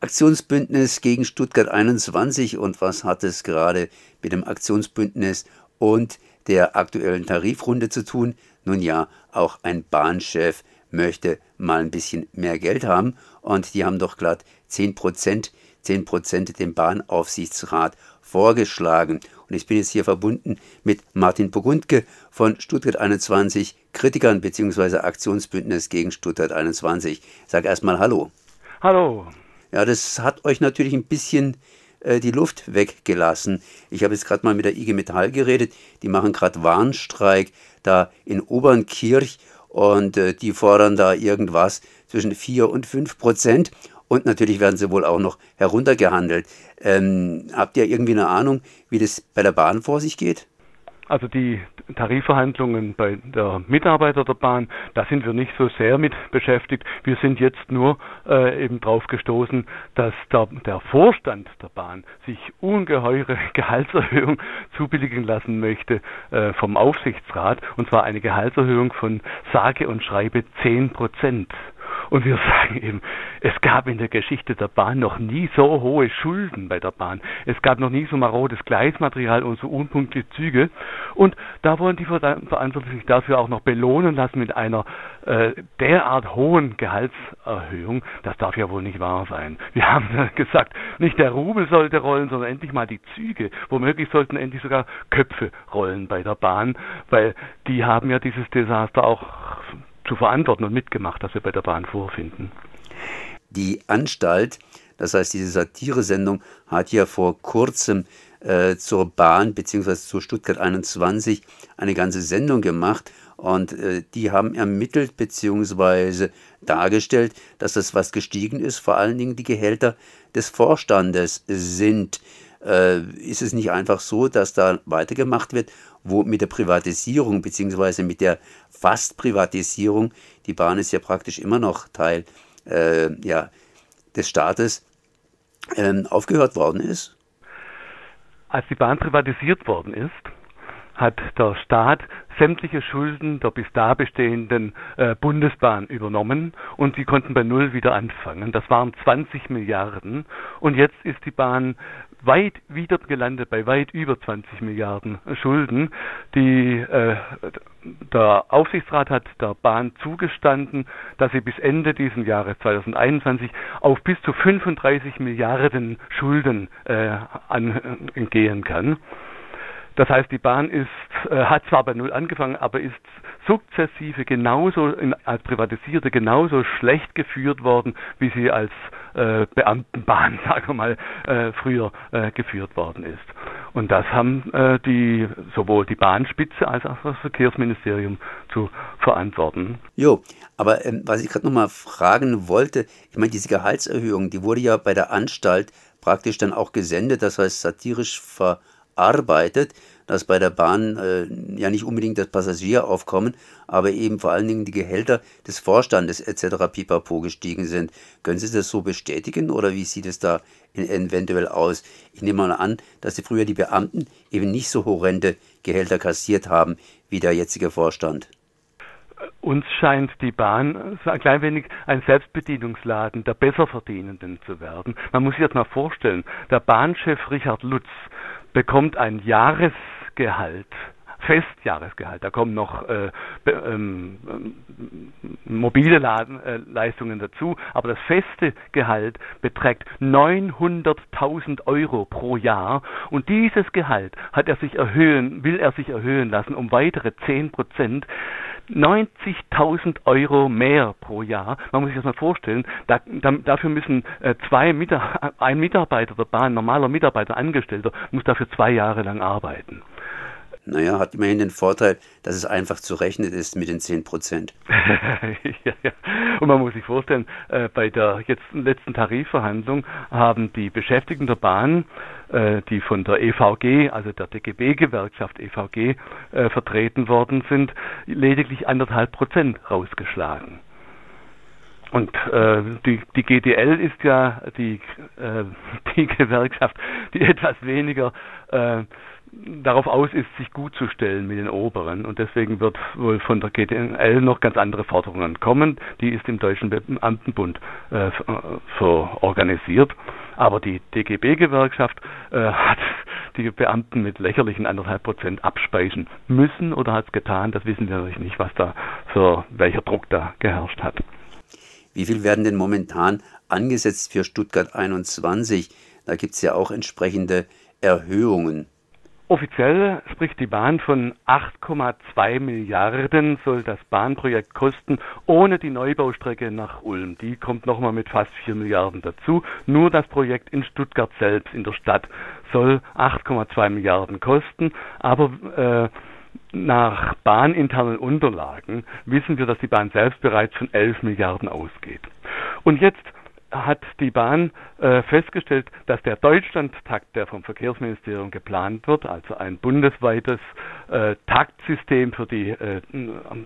Aktionsbündnis gegen Stuttgart 21 und was hat es gerade mit dem Aktionsbündnis und der aktuellen Tarifrunde zu tun? Nun ja, auch ein Bahnchef möchte mal ein bisschen mehr Geld haben und die haben doch glatt 10 Prozent, 10 Prozent dem Bahnaufsichtsrat vorgeschlagen. Und ich bin jetzt hier verbunden mit Martin Pogundke von Stuttgart 21, Kritikern bzw. Aktionsbündnis gegen Stuttgart 21. Sag erstmal Hallo. Hallo. Ja, das hat euch natürlich ein bisschen äh, die Luft weggelassen. Ich habe jetzt gerade mal mit der IG Metall geredet, die machen gerade Warnstreik da in Obernkirch und äh, die fordern da irgendwas zwischen 4 und 5 Prozent. Und natürlich werden sie wohl auch noch heruntergehandelt. Ähm, habt ihr irgendwie eine Ahnung, wie das bei der Bahn vor sich geht? Also die Tarifverhandlungen bei der Mitarbeiter der Bahn, da sind wir nicht so sehr mit beschäftigt. Wir sind jetzt nur äh, eben drauf gestoßen, dass der, der Vorstand der Bahn sich ungeheure Gehaltserhöhung zubilligen lassen möchte äh, vom Aufsichtsrat, und zwar eine Gehaltserhöhung von sage und schreibe 10 Prozent. Und wir sagen eben, es gab in der Geschichte der Bahn noch nie so hohe Schulden bei der Bahn. Es gab noch nie so marodes Gleismaterial und so unpunktliche Züge. Und da wollen die Verantwortlichen sich dafür auch noch belohnen lassen mit einer äh, derart hohen Gehaltserhöhung. Das darf ja wohl nicht wahr sein. Wir haben gesagt, nicht der Rubel sollte rollen, sondern endlich mal die Züge. Womöglich sollten endlich sogar Köpfe rollen bei der Bahn, weil die haben ja dieses Desaster auch zu verantworten und mitgemacht, das wir bei der Bahn vorfinden. Die Anstalt, das heißt diese Satiresendung, hat ja vor kurzem äh, zur Bahn bzw. zur Stuttgart 21 eine ganze Sendung gemacht und äh, die haben ermittelt bzw. dargestellt, dass das was gestiegen ist, vor allen Dingen die Gehälter des Vorstandes sind. Äh, ist es nicht einfach so, dass da weitergemacht wird, wo mit der Privatisierung bzw. mit der Fastprivatisierung, die Bahn ist ja praktisch immer noch Teil äh, ja, des Staates, äh, aufgehört worden ist? Als die Bahn privatisiert worden ist, hat der Staat sämtliche Schulden der bis da bestehenden äh, Bundesbahn übernommen und sie konnten bei Null wieder anfangen. Das waren 20 Milliarden und jetzt ist die Bahn weit wieder gelandet bei weit über 20 Milliarden Schulden. Die, äh, der Aufsichtsrat hat der Bahn zugestanden, dass sie bis Ende dieses Jahres 2021 auf bis zu 35 Milliarden Schulden äh, angehen kann. Das heißt, die Bahn ist, äh, hat zwar bei Null angefangen, aber ist sukzessive genauso in, als Privatisierte genauso schlecht geführt worden, wie sie als äh, Beamtenbahn, sagen wir mal, äh, früher äh, geführt worden ist. Und das haben äh, die sowohl die Bahnspitze als auch das Verkehrsministerium zu verantworten. Jo, aber ähm, was ich gerade nochmal fragen wollte, ich meine, diese Gehaltserhöhung, die wurde ja bei der Anstalt praktisch dann auch gesendet, das heißt satirisch ver arbeitet, dass bei der Bahn äh, ja nicht unbedingt das Passagieraufkommen, aber eben vor allen Dingen die Gehälter des Vorstandes etc. pipapo gestiegen sind. Können Sie das so bestätigen oder wie sieht es da eventuell aus? Ich nehme mal an, dass die früher die Beamten eben nicht so horrende Gehälter kassiert haben wie der jetzige Vorstand. Uns scheint die Bahn ein klein wenig ein Selbstbedienungsladen der Besserverdienenden zu werden. Man muss sich das mal vorstellen. Der Bahnchef Richard Lutz bekommt ein Jahresgehalt, Festjahresgehalt, da kommen noch äh, ähm, mobile Laden, äh, Leistungen dazu, aber das feste Gehalt beträgt 900.000 Euro pro Jahr und dieses Gehalt hat er sich erhöhen, will er sich erhöhen lassen um weitere 10 Prozent. 90.000 Euro mehr pro Jahr. Man muss sich das mal vorstellen. Da, da, dafür müssen äh, zwei Mitar ein Mitarbeiter der Bahn, normaler Mitarbeiter, Angestellter, muss dafür zwei Jahre lang arbeiten. Naja, hat immerhin den Vorteil, dass es einfach zu rechnen ist mit den 10 Prozent. ja, ja. Und man muss sich vorstellen, äh, bei der jetzt letzten Tarifverhandlung haben die Beschäftigten der Bahn, äh, die von der EVG, also der DGB-Gewerkschaft EVG, äh, vertreten worden sind, lediglich anderthalb Prozent rausgeschlagen. Und äh, die, die GDL ist ja die, äh, die Gewerkschaft, die etwas weniger äh, darauf aus ist, sich gut zu stellen mit den Oberen. Und deswegen wird wohl von der GDL noch ganz andere Forderungen kommen. Die ist im Deutschen Beamtenbund äh, so organisiert. Aber die DGB-Gewerkschaft äh, hat die Beamten mit lächerlichen anderthalb Prozent abspeisen müssen oder hat es getan. Das wissen wir natürlich nicht, was da für welcher Druck da geherrscht hat. Wie viel werden denn momentan angesetzt für Stuttgart 21? Da gibt es ja auch entsprechende Erhöhungen. Offiziell spricht die Bahn von 8,2 Milliarden soll das Bahnprojekt kosten, ohne die Neubaustrecke nach Ulm. Die kommt nochmal mit fast 4 Milliarden dazu. Nur das Projekt in Stuttgart selbst, in der Stadt, soll 8,2 Milliarden kosten. Aber äh, nach bahninternen Unterlagen wissen wir, dass die Bahn selbst bereits von 11 Milliarden ausgeht. Und jetzt hat die Bahn äh, festgestellt, dass der Deutschlandtakt, der vom Verkehrsministerium geplant wird, also ein bundesweites äh, Taktsystem für die äh,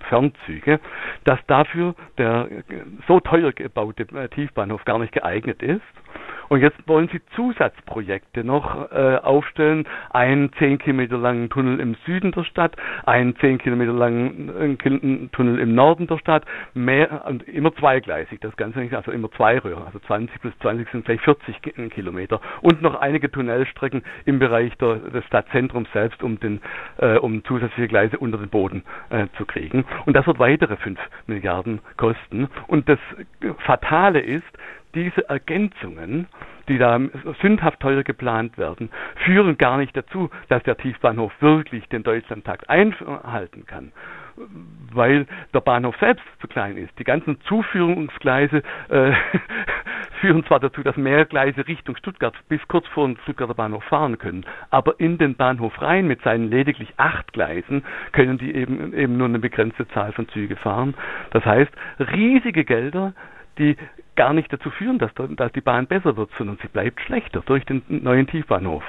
Fernzüge, dass dafür der so teuer gebaute äh, Tiefbahnhof gar nicht geeignet ist und jetzt wollen sie Zusatzprojekte noch äh, aufstellen. Einen 10 Kilometer langen Tunnel im Süden der Stadt, einen 10 Kilometer langen äh, Tunnel im Norden der Stadt, mehr und immer zweigleisig. Das Ganze nicht, also immer zwei Röhren, also 20 plus 20 sind vielleicht 40 Kilometer. Und noch einige Tunnelstrecken im Bereich der, des Stadtzentrums selbst, um, den, äh, um zusätzliche Gleise unter den Boden äh, zu kriegen. Und das wird weitere 5 Milliarden kosten. Und das Fatale ist, diese Ergänzungen, die da sündhaft teuer geplant werden, führen gar nicht dazu, dass der Tiefbahnhof wirklich den Deutschlandtakt einhalten kann weil der Bahnhof selbst zu klein ist. Die ganzen Zuführungsgleise äh, führen zwar dazu, dass mehr Gleise Richtung Stuttgart bis kurz vor dem Stuttgarter Bahnhof fahren können, aber in den Bahnhof rein mit seinen lediglich acht Gleisen können die eben, eben nur eine begrenzte Zahl von Züge fahren. Das heißt, riesige Gelder die gar nicht dazu führen, dass, dass die Bahn besser wird, sondern sie bleibt schlechter durch den neuen Tiefbahnhof.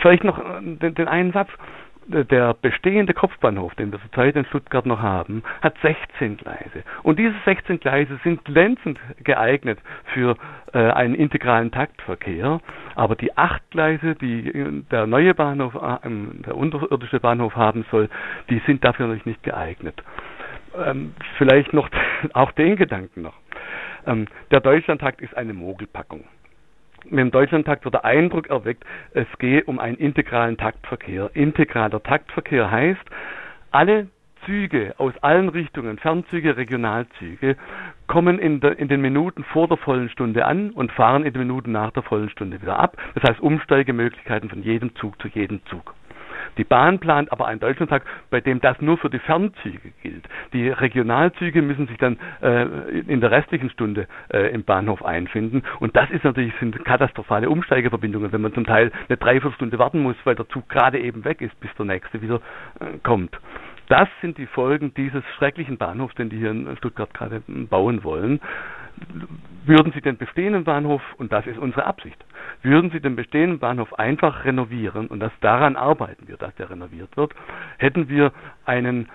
Vielleicht noch äh, den, den einen Satz. Der bestehende Kopfbahnhof, den wir zurzeit in Stuttgart noch haben, hat 16 Gleise. Und diese 16 Gleise sind glänzend geeignet für äh, einen integralen Taktverkehr. Aber die acht Gleise, die der neue Bahnhof, äh, der unterirdische Bahnhof haben soll, die sind dafür noch nicht geeignet. Ähm, vielleicht noch auch den Gedanken noch. Ähm, der Deutschlandtakt ist eine Mogelpackung. Mit dem Deutschlandtakt wird der Eindruck erweckt, es gehe um einen integralen Taktverkehr. Integraler Taktverkehr heißt, alle Züge aus allen Richtungen, Fernzüge, Regionalzüge, kommen in, der, in, den Minuten vor der vollen Stunde an und fahren in den Minuten nach der vollen Stunde wieder ab. Das heißt Umsteigemöglichkeiten von jedem Zug zu jedem Zug. Die Bahn plant aber einen Deutschlandtag, bei dem das nur für die Fernzüge gilt. Die Regionalzüge müssen sich dann äh, in der restlichen Stunde äh, im Bahnhof einfinden. Und das ist natürlich sind katastrophale Umsteigeverbindungen, wenn man zum Teil eine Dreiviertelstunde warten muss, weil der Zug gerade eben weg ist, bis der nächste wieder äh, kommt. Das sind die Folgen dieses schrecklichen Bahnhofs, den die hier in Stuttgart gerade bauen wollen. Würden Sie den bestehenden Bahnhof, und das ist unsere Absicht, würden Sie den bestehenden Bahnhof einfach renovieren, und das daran arbeiten wir, dass der renoviert wird, hätten wir einen,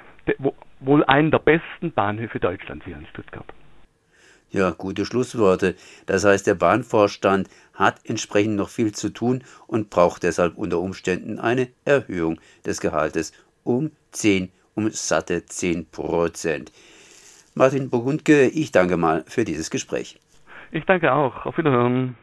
wohl einen der besten Bahnhöfe Deutschlands hier in Stuttgart. Ja, gute Schlussworte. Das heißt, der Bahnvorstand hat entsprechend noch viel zu tun und braucht deshalb unter Umständen eine Erhöhung des Gehaltes um 10 um satte 10 Prozent. Martin Burgundke, ich danke mal für dieses Gespräch. Ich danke auch. Auf Wiederhören.